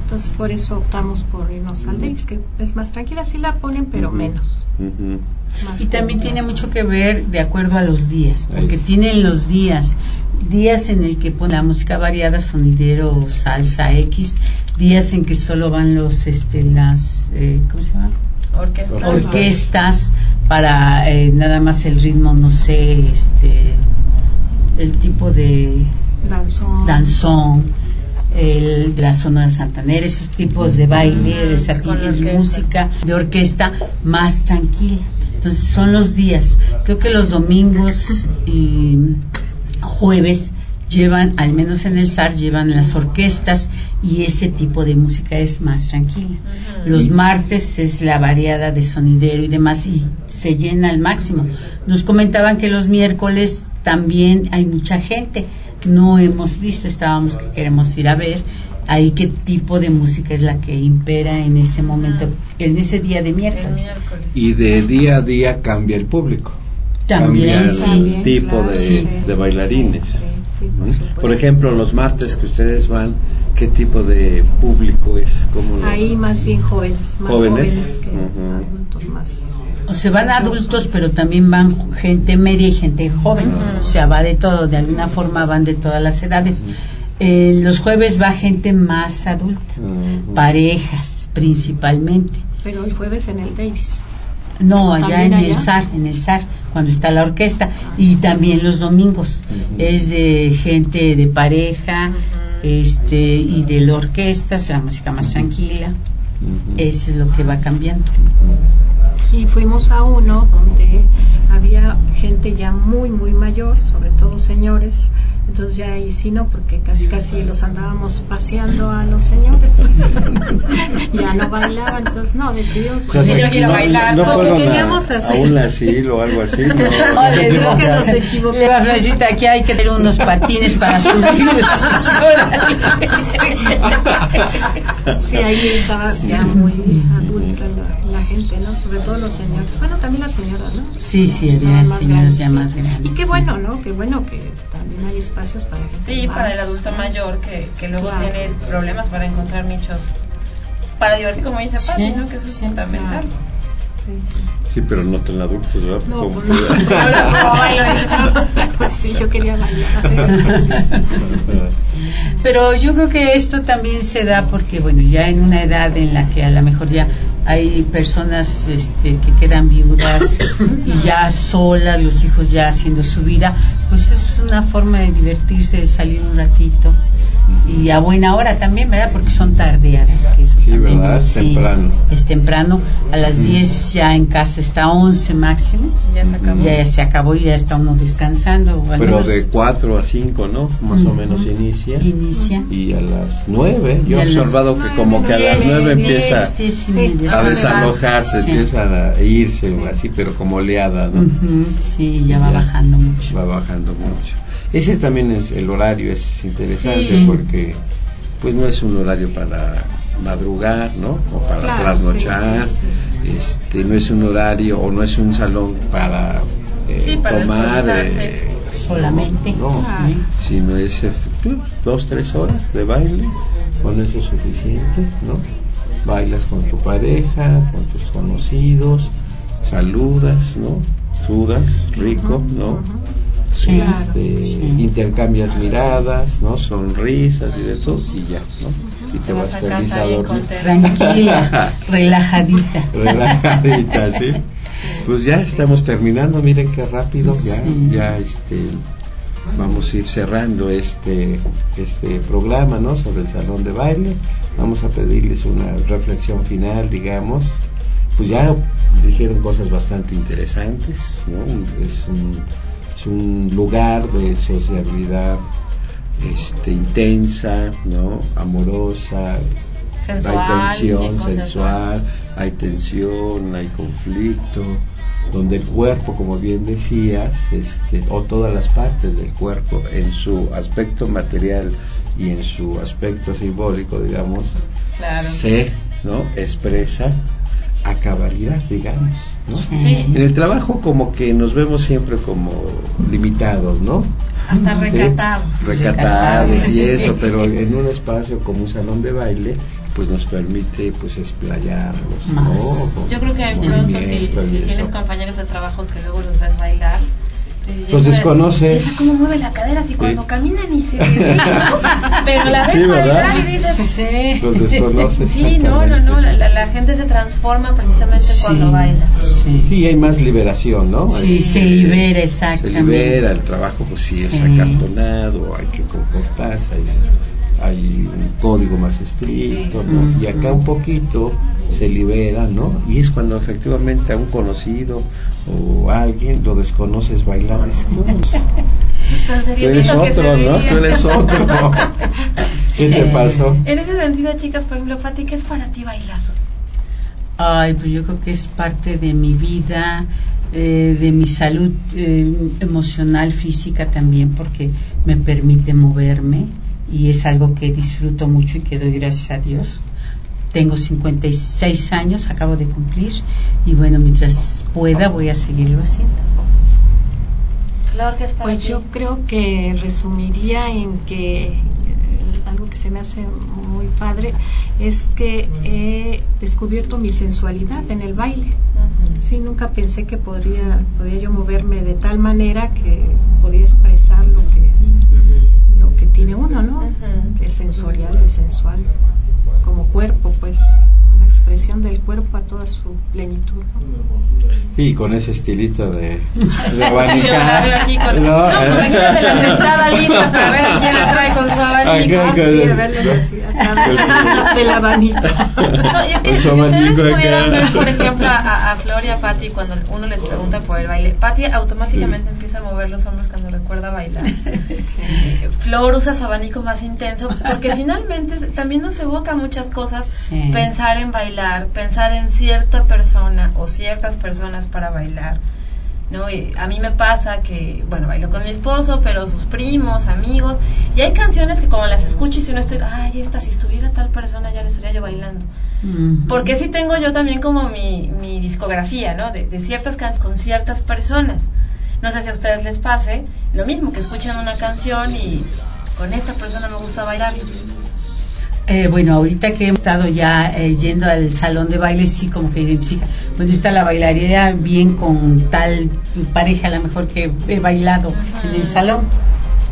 Entonces por eso optamos por irnos al Davis, que es más tranquila, sí la ponen, pero menos. Y también tiene mucho que ver de acuerdo a los días, porque tienen los días, días en el que pone la música variada, sonidero, salsa X, días en que solo van los, este, las, eh, ¿cómo se llama? Orquesta. Orquestas para eh, nada más el ritmo, no sé, este, el tipo de danzón. danzón, el, de la sonora santanera, esos tipos de baile, de, música, de orquesta más tranquila. Entonces son los días. Creo que los domingos y jueves llevan, al menos en el SAR, llevan las orquestas y ese tipo de música es más tranquila. Los martes es la variada de sonidero y demás y se llena al máximo. Nos comentaban que los miércoles también hay mucha gente. No hemos visto, estábamos que queremos ir a ver ahí qué tipo de música es la que impera en ese momento, en ese día de miércoles. miércoles. Y de día a día cambia el público. También, cambia el tipo claro, de, sí. de bailarines. Sí, sí, por ¿Mm? supuesto. Por ejemplo, los martes que ustedes van, ¿qué tipo de público es? ¿Cómo lo- Ahí más bien jóvenes, más ¿Jóvenes? jóvenes, que Ujú. adultos más. O se van adultos, pero también van gente media y gente joven. O sea, va de todo, de alguna forma van de todas las edades. Eh, los jueves va gente más adulta, parejas principalmente. Pero el jueves en el Davis. No, allá ¿También en el allá? SAR, en el SAR, cuando está la orquesta. Y también los domingos. Es de gente de pareja este y de la orquesta, o sea, música más tranquila. Eso es lo que va cambiando. Y fuimos a uno donde había gente ya muy, muy mayor, sobre todo señores. Entonces ya ahí sí no, porque casi casi los andábamos paseando a los señores, pues ya no bailaban. Entonces no, decidimos. O sea, pues, Yo quiero no, bailar, no porque a, queríamos a hacer. un asilo o algo así. No, no se Oye, creo que nos equivocamos. Florecita, aquí hay que tener unos patines para subirlos. Sí, ahí estaba ya muy adulta la, gente, ¿no? Sobre todo los señores. Bueno, también las señoras, ¿no? Sí, sí, había más señoras grandes, ya más grandes. Y qué sí. bueno, ¿no? Qué bueno que también hay espacios para que Sí, para el adulto mayor que, que luego Claro. tiene problemas para encontrar nichos para divertir, como dice Pati, Sí, ¿no? Que eso es sí, fundamental. Sí, sí. Pero no tan adultos, ¿verdad? No, pues no. Pues sí, yo quería bailar. Pero yo creo que esto también se da porque, bueno, ya en una edad en la que a lo mejor ya hay personas este, que quedan viudas y ya solas, los hijos ya haciendo su vida, pues es una forma de divertirse, de salir un ratito. Y a buena hora también, ¿verdad? Porque son tardeadas. Que Sí, también, ¿verdad? Es temprano. Es temprano. A las 10 ya en casa está 11 máximo. Ya se acabó. Ya se acabó y ya está uno descansando. o Pero menos de 4 a 5, ¿no? Más o Ujú. menos inicia. inicia. Y a las 9, yo he observado que como que a las nueve, 9 diez, empieza diez Sí. media. a desalojarse, Sí. empiezan a irse así, pero como oleada, ¿no? Ujú, Sí, ya va Ya. bajando mucho. Va bajando mucho. Ese también es, el horario es interesante Sí. porque pues no es un horario para madrugar, ¿no? O para Claro, trasnochar. sí, sí, Este, no es un horario o no es un salón para, eh, Sí, para tomar eh, Solamente. no, Ah. sino es eh, dos, tres horas de baile, con eso es suficiente, ¿no? Bailas con tu pareja, con tus conocidos, saludas, ¿no? Sudas, rico, ¿no? Sí. Este, Sí. intercambias miradas, ¿no? Sonrisas y de todo, y ya, ¿no? Y te Te vas vas a feliz a dormir. Tranquila, relajadita. relajadita, ¿sí? Pues ya estamos terminando, miren qué rápido, ya, ya este vamos a ir cerrando este este programa, ¿no? Sobre el salón de baile. Vamos a pedirles una reflexión final, digamos. Pues ya dijeron cosas bastante interesantes, ¿no? Es un, un lugar de sociabilidad este, intensa, ¿no? Amorosa, Sensual, hay tensión sensual, hay tensión, hay conflicto, donde el cuerpo, como bien decías, este, o todas las partes del cuerpo, en su aspecto material y en su aspecto simbólico, digamos, Claro. se ¿no? expresa a cabalidad, digamos. ¿No? Sí. En el trabajo como que nos vemos siempre como limitados, ¿no? Hasta Sí, recatados. recatados y eso, pero en un espacio como un salón de baile, pues nos permite pues explayarnos, ¿no? Yo creo que de pronto si, tienes compañeros de trabajo que luego los ves bailar, Los desconoces. cómo mueve la cadera, así cuando caminan y se Pero la Sí, ¿verdad? y dices, Sí. Los desconoces. sí, no, no, no, la, la- la gente se transforma precisamente Sí. cuando baila. Sí. Sí, hay más liberación, ¿no? Sí, Este, se libera, Se exactamente. libera, el trabajo pues sí es Sí. acartonado, hay que comportarse, hay, hay un código más estricto, Sí. ¿no? Y acá un poquito se libera, ¿no? Y es cuando efectivamente a un conocido o a alguien lo desconoces bailar, dices, "No, pues, Tan tú eres otro, ¿no? Tú eres otro. ¿Qué Sí. te pasó? En ese sentido, chicas, por ejemplo, Pati, ¿qué es para ti bailar? Ay, pues yo creo que es parte de mi vida, eh, de mi salud eh, emocional, física también, porque me permite moverme y es algo que disfruto mucho y que doy gracias a Dios. Tengo 56 años, acabo de cumplir y bueno, mientras pueda voy a seguirlo haciendo. Flor, ¿qué es para Pues ti? yo creo que resumiría en que eh, algo que se me hace muy padre es que he descubierto mi sensualidad en el baile. Sí, nunca pensé que podría, podría yo moverme de tal manera que podía expresar lo que tiene uno, ¿no? Ujú. De sensorial, de sensual, como cuerpo, pues la expresión del cuerpo a toda su plenitud. ¿no? Y con ese estilito de, de Yo a ver abanicar. aquí con ¿no? no, la sentada lista para ver quién la trae con su abanico. Acá, Ah, sí, a verlos así, a través del abanico. No, y es que si ustedes abanico pudieran ver, por ejemplo, a, a Flor y a Patti cuando uno les pregunta por el baile, Patti automáticamente empieza a mover los hombros cuando recuerda bailar. Flor usa su abanico más intenso porque finalmente también nos evoca muchas cosas Sí. pensar en bailar, pensar en cierta persona o ciertas personas para bailar. ¿no? Y a mí me pasa que, bueno, bailo con mi esposo, pero sus primos, amigos, y hay canciones que como las escucho y si no estoy, ay, esta, si estuviera tal persona ya le estaría yo bailando. Porque sí tengo yo también como mi, mi discografía, ¿no? De, de ciertas canciones con ciertas personas. No sé si a ustedes les pase lo mismo, que escuchan una canción y con esta persona me gusta bailar. Eh, bueno, ahorita que hemos estado ya eh, yendo al salón de baile, sí como que identifica, bueno, está la bailaría bien con tal pareja, a lo mejor que he bailado en el salón.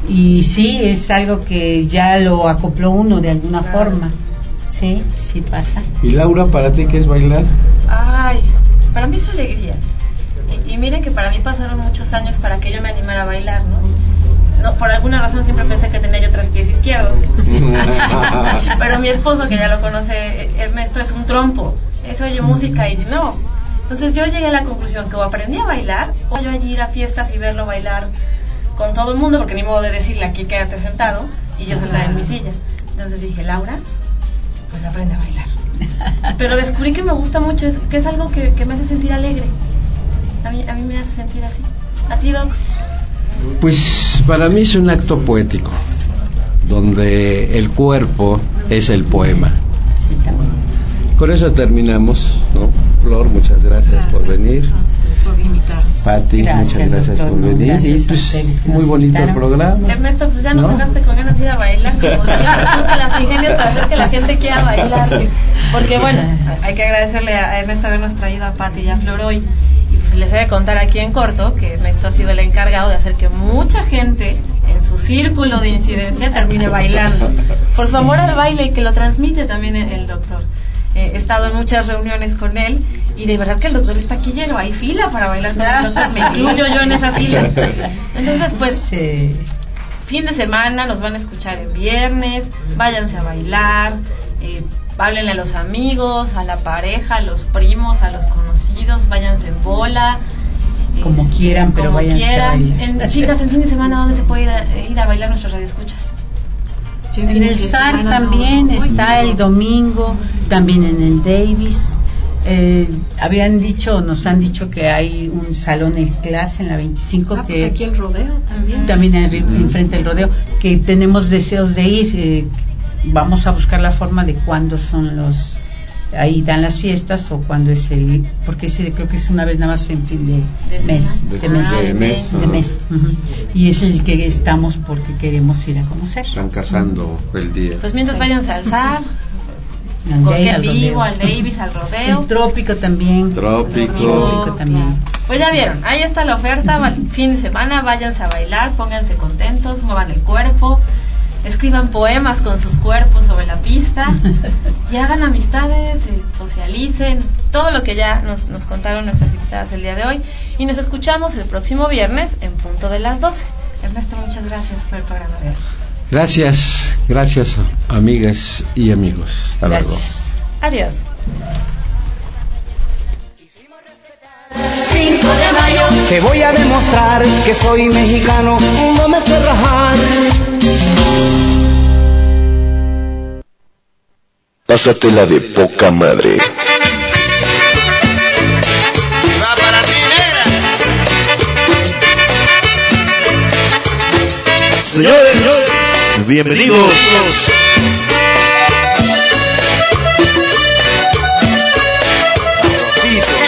Y sí, es algo que ya lo acopló uno de alguna Claro. forma. Sí, sí pasa. ¿Y Laura, para ti qué es bailar? Ay, para mí es alegría. Y, y miren que para mí pasaron muchos años para que yo me animara a bailar, ¿no? No por alguna razón siempre pensé que tenía yo tres pies izquierdos. Pero mi esposo, que ya lo conoce, Ernesto, es un trompo. Eso oye música y no. Entonces yo llegué a la conclusión que o aprendí a bailar o yo allí ir a fiestas y verlo bailar con todo el mundo, porque ni modo de decirle aquí quédate sentado y yo sentada en mi silla. Entonces dije, Laura, pues aprende a bailar. Pero descubrí que me gusta mucho, es, que es algo que, que me hace sentir alegre. A mí, a mí me hace sentir así. ¿A ti, Doc? Pues para mí es un acto poético, donde el cuerpo es el poema. Sí. Con eso terminamos, ¿no? Flor, muchas gracias, por venir. por invitarnos. Pati, Gracias, muchas gracias doctor, por no, venir. gracias y a pues, ustedes que muy bonito el invitaron. programa. Ernesto, pues ya nos ¿No? dejaste con ganas de ir a bailar, como siempre, tú te las ingenias para hacer que la gente quiera bailar. Porque bueno, hay que agradecerle a Ernesto habernos traído a Pati y a Flor hoy. Pues les debe contar aquí en corto que Ernesto ha sido el encargado de hacer que mucha gente en su círculo de incidencia termine bailando. Por su amor al baile y que lo transmite también el, el doctor. Eh, he estado en muchas reuniones con él y de verdad que el doctor está aquí lleno, hay fila para bailar con el doctor, me incluyo yo en esa fila. Entonces, pues, Sí. fin de semana, nos van a escuchar en viernes, váyanse a bailar, eh, háblenle a los amigos, a la pareja, a los primos, a los conocidos, váyanse en bola. Como este, quieran, pero como váyanse a quieran. bailar. En, chicas, en fin de semana, ¿dónde se puede ir a, ir a bailar nuestros radioescuchas? En el SAR también está el domingo, también en el Davis. Eh, habían dicho, nos han dicho que hay un salón en clase en la 25 Ah, que pues aquí el rodeo también. también en- enfrente del rodeo, que tenemos deseos de ir. eh, vamos a buscar la forma de cuándo son los ahí dan las fiestas o cuándo es el porque ese creo que es una vez nada más en fin de, De mes semana. de mes Ah, de mes, de mes, y es el que estamos porque queremos ir a conocer Están casando el día. Pues mientras váyanse al SAR, Al con Day, qué al vivo, rodeo. al Davis, al rodeo. el trópico también Trópico. Trópico también. Pues ya vieron, ahí está la oferta, fin de semana, váyanse a bailar, pónganse contentos, muevan el cuerpo, escriban poemas con sus cuerpos sobre la pista y hagan amistades, socialicen, todo lo que ya nos, nos contaron nuestras invitadas el día de hoy. Y nos escuchamos el próximo viernes en punto de las 12. Ernesto, muchas gracias por el programa de hoy. Gracias, gracias amigas y amigos. Hasta luego. gracias Adiós. 5 de mayo. Te voy a demostrar que soy mexicano, no me sé rajar. Pásatela de poca madre. Va para ti, negra. Señores, bienvenidos.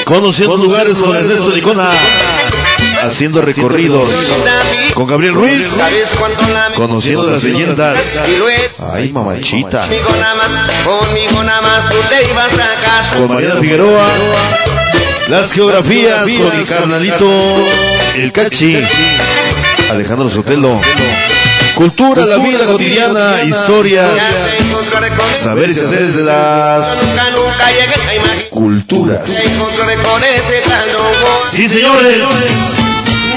Conociendo lugares con Ernesto Nicona. Haciendo recorridos con Gabriel Ruiz. ¿Sabes cuánto la me- Conociendo las leyendas. Ay, mamachita. Con Mariana Figueroa. Las geografías con el carnalito. El cachi. Alejandro Sotelo. Cultura, la vida cotidiana, historias, saberes y haceres de las Nunca, nunca llegué a imaginar. culturas. Sí, señores.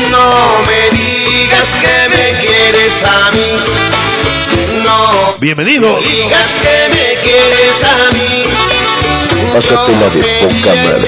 No me digas que me quieres a mí. No Bienvenidos. digas que me quieres a mí. Pásatela de poca madre.